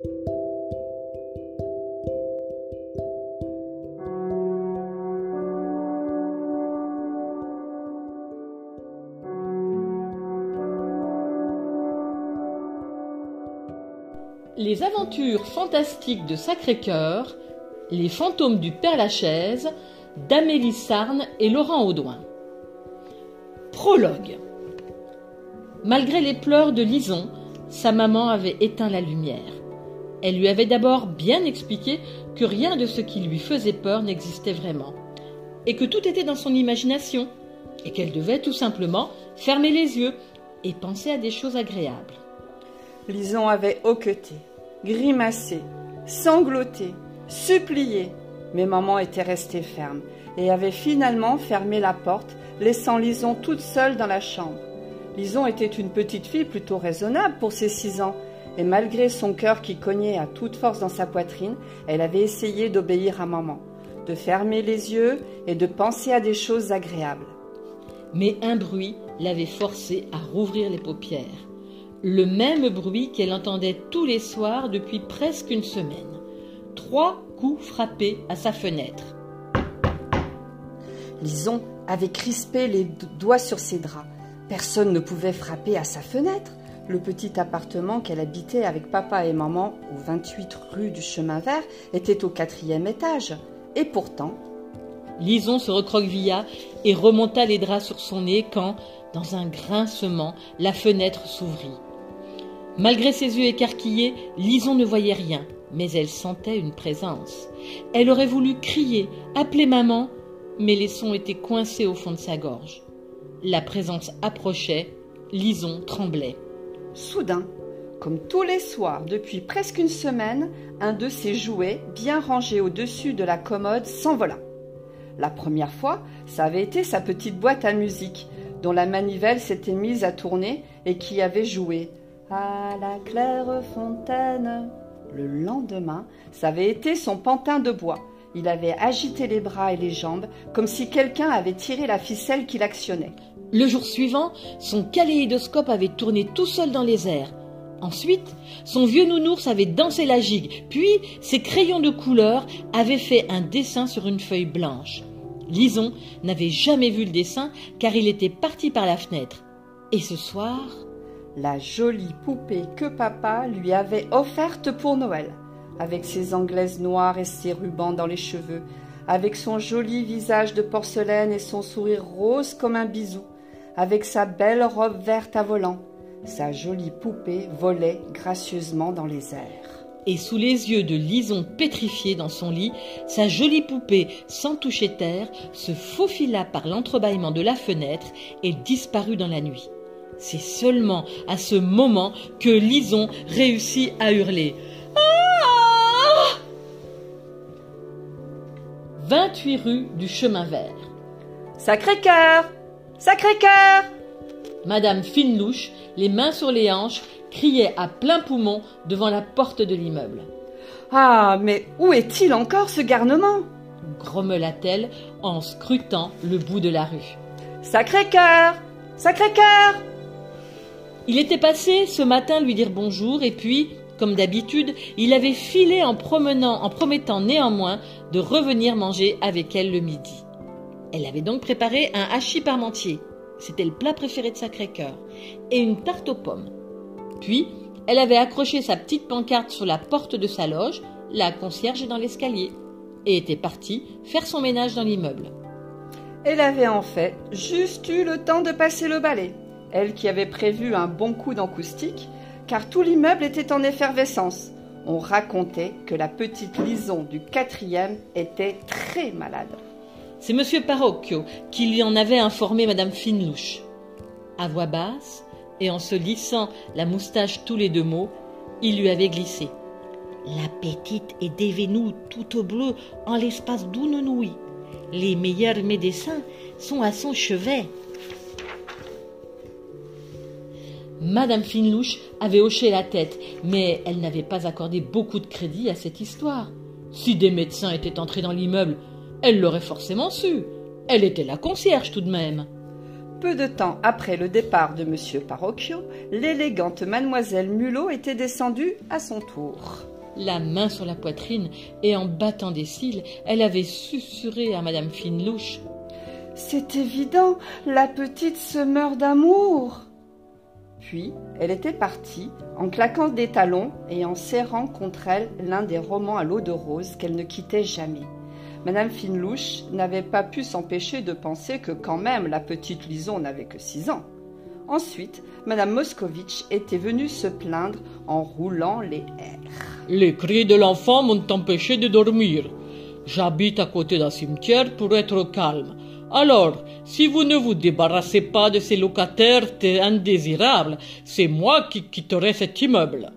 Les aventures fantastiques de Sacré-Cœur, Les fantômes du Père Lachaise, d'Amélie Sarne et Laurent Audouin. Prologue. Malgré les pleurs de Lison, sa maman avait éteint la lumière. Elle lui avait d'abord bien expliqué que rien de ce qui lui faisait peur n'existait vraiment, et que tout était dans son imagination, et qu'elle devait tout simplement fermer les yeux et penser à des choses agréables. Lison avait hoqueté, grimacé, sangloté, supplié, mais maman était restée ferme et avait finalement fermé la porte, laissant Lison toute seule dans la chambre. Lison était une petite fille plutôt raisonnable pour ses six ans, et malgré son cœur qui cognait à toute force dans sa poitrine, elle avait essayé d'obéir à maman, de fermer les yeux et de penser à des choses agréables. Mais un bruit l'avait forcée à rouvrir les paupières le même bruit qu'elle entendait tous les soirs depuis presque une semaine. Trois coups frappés à sa fenêtre. Lison avait crispé les doigts sur ses draps. Personne ne pouvait frapper à sa fenêtre. Le petit appartement qu'elle habitait avec papa et maman au 28 rue du Chemin Vert était au quatrième étage. Et pourtant... Lison se recroquevilla et remonta les draps sur son nez quand, dans un grincement, la fenêtre s'ouvrit. Malgré ses yeux écarquillés, Lison ne voyait rien, mais elle sentait une présence. Elle aurait voulu crier, appeler maman, mais les sons étaient coincés au fond de sa gorge. La présence approchait, Lison tremblait. Soudain, comme tous les soirs depuis presque une semaine, un de ses jouets, bien rangé au-dessus de la commode, s'envola. La première fois, ça avait été sa petite boîte à musique, dont la manivelle s'était mise à tourner et qui avait joué à la claire fontaine. Le lendemain, ça avait été son pantin de bois. Il avait agité les bras et les jambes comme si quelqu'un avait tiré la ficelle qui l'actionnait. Le jour suivant, son kaléidoscope avait tourné tout seul dans les airs. Ensuite, son vieux nounours avait dansé la gigue, puis ses crayons de couleur avaient fait un dessin sur une feuille blanche. Lison n'avait jamais vu le dessin car il était parti par la fenêtre. Et ce soir, la jolie poupée que papa lui avait offerte pour Noël, avec ses anglaises noires et ses rubans dans les cheveux, avec son joli visage de porcelaine et son sourire rose comme un bisou, avec sa belle robe verte à volant. Sa jolie poupée volait gracieusement dans les airs. Et sous les yeux de Lison pétrifiée dans son lit, sa jolie poupée, sans toucher terre, se faufila par l'entrebâillement de la fenêtre et disparut dans la nuit. C'est seulement à ce moment que Lison réussit à hurler. Ah 28 rue du Chemin Vert. Sacré-Cœur Sacré-Cœur Madame Finelouche, les mains sur les hanches, criait à plein poumon devant la porte de l'immeuble. Ah, mais où est-il encore ce garnement? grommela-t-elle en scrutant le bout de la rue. Sacré-Cœur Sacré-Cœur il était passé ce matin lui dire bonjour et puis, comme d'habitude, il avait filé en promenant, en promettant néanmoins de revenir manger avec elle le midi. Elle avait donc préparé un hachis parmentier, c'était le plat préféré de Sacré-Cœur, et une tarte aux pommes. Puis, elle avait accroché sa petite pancarte sur la porte de sa loge, la concierge dans l'escalier, et était partie faire son ménage dans l'immeuble. Elle avait en fait juste eu le temps de passer le balai elle qui avait prévu un bon coup d'acoustique, car tout l'immeuble était en effervescence. On racontait que la petite Lison du quatrième était très malade. C'est M. Parocchio qui lui en avait informé Mme Finlouche. À voix basse, et en se lissant la moustache tous les deux mots, il lui avait glissé. La petite est devenue toute bleue en l'espace d'une nuit. Les meilleurs médecins sont à son chevet. Madame Finlouche avait hoché la tête, mais elle n'avait pas accordé beaucoup de crédit à cette histoire. Si des médecins étaient entrés dans l'immeuble, elle l'aurait forcément su. Elle était la concierge tout de même. Peu de temps après le départ de M. Parocchio, l'élégante mademoiselle Mulot était descendue à son tour. La main sur la poitrine et en battant des cils, elle avait susurré à Madame Finelouche. C'est évident, la petite se meurt d'amour. Puis elle était partie, en claquant des talons et en serrant contre elle l'un des romans à l'eau de rose qu'elle ne quittait jamais. Madame Finelouche n'avait pas pu s'empêcher de penser que quand même la petite Lison n'avait que six ans. Ensuite, Madame Moscovitch était venue se plaindre en roulant les airs. Les cris de l'enfant m'ont empêché de dormir. J'habite à côté d'un cimetière pour être calme. Alors, si vous ne vous débarrassez pas de ces locataires indésirables, c'est moi qui quitterai cet immeuble.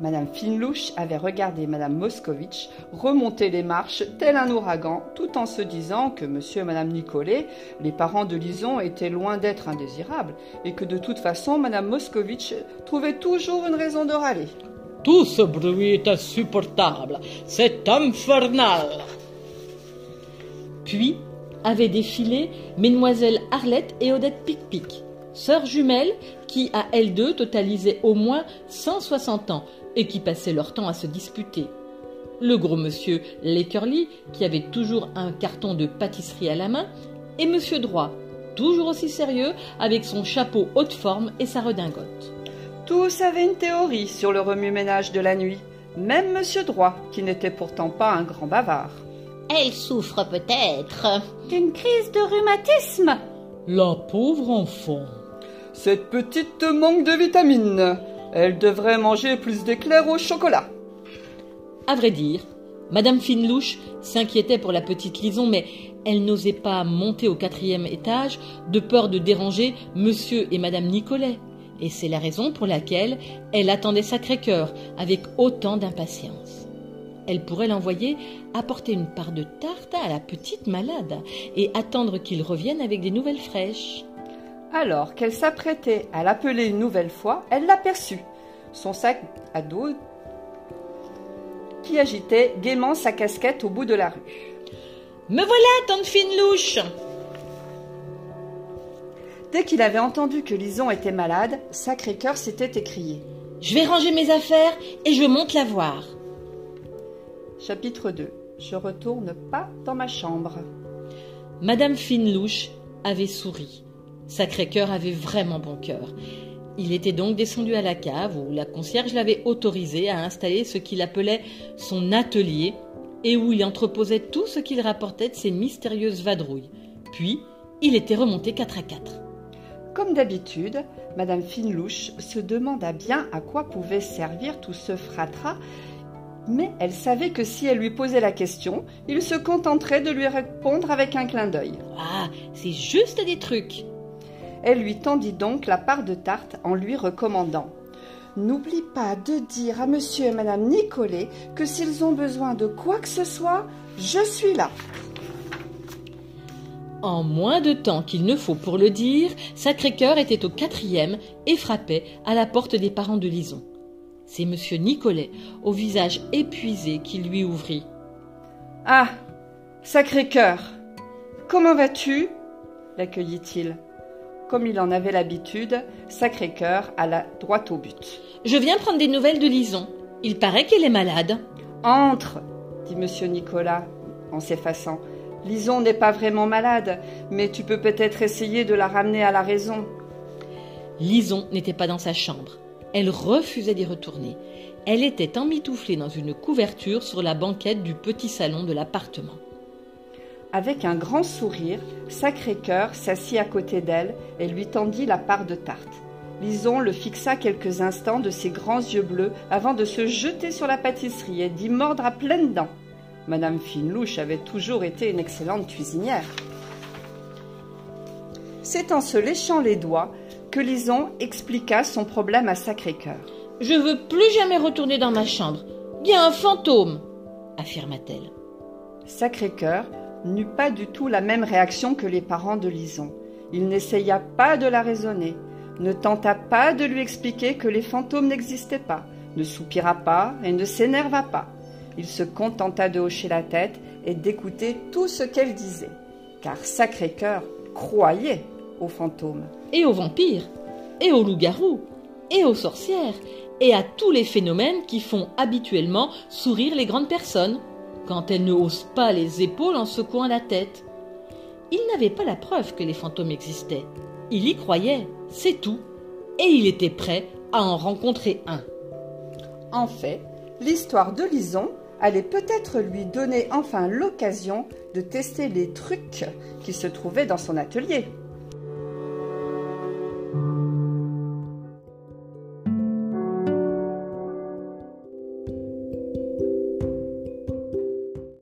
Madame Finlouche avait regardé Madame Moscovitch remonter les marches tel un ouragan, tout en se disant que Monsieur et Madame Nicolet, les parents de Lison, étaient loin d'être indésirables, et que de toute façon Madame Moscovitch trouvait toujours une raison de râler. Tout ce bruit est insupportable, c'est infernal. Puis avaient défilé Mesdemoiselles Arlette et Odette Pic-Pic, sœurs jumelles qui, à elles deux, totalisaient au moins 160 ans, et qui passaient leur temps à se disputer. Le gros monsieur Lakerly, qui avait toujours un carton de pâtisserie à la main, et monsieur Droit, toujours aussi sérieux, avec son chapeau haute forme et sa redingote. Tous avaient une théorie sur le remue-ménage de la nuit, même monsieur Droit, qui n'était pourtant pas un grand bavard. Elle souffre peut-être d'une crise de rhumatisme. La pauvre enfant. Cette petite manque de vitamines. Elle devrait manger plus d'éclairs au chocolat. À vrai dire, Madame Finelouche s'inquiétait pour la petite Lison, mais elle n'osait pas monter au quatrième étage de peur de déranger Monsieur et Madame Nicolet. Et c'est la raison pour laquelle elle attendait Sacré-Cœur avec autant d'impatience. Elle pourrait l'envoyer apporter une part de tarte à la petite malade et attendre qu'il revienne avec des nouvelles fraîches. Alors qu'elle s'apprêtait à l'appeler une nouvelle fois, elle l'aperçut, son sac à dos qui agitait gaiement sa casquette au bout de la rue. Me voilà, tante fine louche Dès qu'il avait entendu que Lison était malade, Sacré-Cœur s'était écrié. Je vais ranger mes affaires et je monte la voir. Chapitre 2 Je retourne pas dans ma chambre. Madame Finelouche avait souri. Sacré-Cœur avait vraiment bon cœur. Il était donc descendu à la cave où la concierge l'avait autorisé à installer ce qu'il appelait son atelier et où il entreposait tout ce qu'il rapportait de ses mystérieuses vadrouilles. Puis, il était remonté quatre à quatre. Comme d'habitude, Madame Finelouche se demanda bien à quoi pouvait servir tout ce fratras, mais elle savait que si elle lui posait la question, il se contenterait de lui répondre avec un clin d'œil. Ah, c'est juste des trucs. Elle lui tendit donc la part de tarte en lui recommandant N'oublie pas de dire à monsieur et madame Nicolet que s'ils ont besoin de quoi que ce soit, je suis là. En moins de temps qu'il ne faut pour le dire, Sacré-Cœur était au quatrième et frappait à la porte des parents de Lison. C'est monsieur Nicolet, au visage épuisé, qui lui ouvrit. Ah Sacré-Cœur Comment vas-tu? l'accueillit-il. Comme il en avait l'habitude, Sacré-Cœur alla droit au but. Je viens prendre des nouvelles de Lison. Il paraît qu'elle est malade. Entre dit monsieur Nicolas en s'effaçant. Lison n'est pas vraiment malade, mais tu peux peut-être essayer de la ramener à la raison. Lison n'était pas dans sa chambre. Elle refusait d'y retourner. Elle était emmitouflée dans une couverture sur la banquette du petit salon de l'appartement. Avec un grand sourire, Sacré-Cœur s'assit à côté d'elle et lui tendit la part de tarte. Lison le fixa quelques instants de ses grands yeux bleus avant de se jeter sur la pâtisserie et d'y mordre à pleines dents. Madame Finelouche avait toujours été une excellente cuisinière. C'est en se léchant les doigts que Lison expliqua son problème à Sacré-Cœur. Je veux plus jamais retourner dans ma chambre. Bien un fantôme, affirma-t-elle. Sacré-Cœur n'eut pas du tout la même réaction que les parents de Lison. Il n'essaya pas de la raisonner, ne tenta pas de lui expliquer que les fantômes n'existaient pas, ne soupira pas et ne s'énerva pas. Il se contenta de hocher la tête et d'écouter tout ce qu'elle disait, car Sacré-Cœur croyait aux fantômes. Et aux vampires, et aux loups-garous, et aux sorcières, et à tous les phénomènes qui font habituellement sourire les grandes personnes, quand elles ne haussent pas les épaules en secouant la tête. Il n'avait pas la preuve que les fantômes existaient. Il y croyait, c'est tout, et il était prêt à en rencontrer un. En fait, l'histoire de Lison allait peut-être lui donner enfin l'occasion de tester les trucs qui se trouvaient dans son atelier.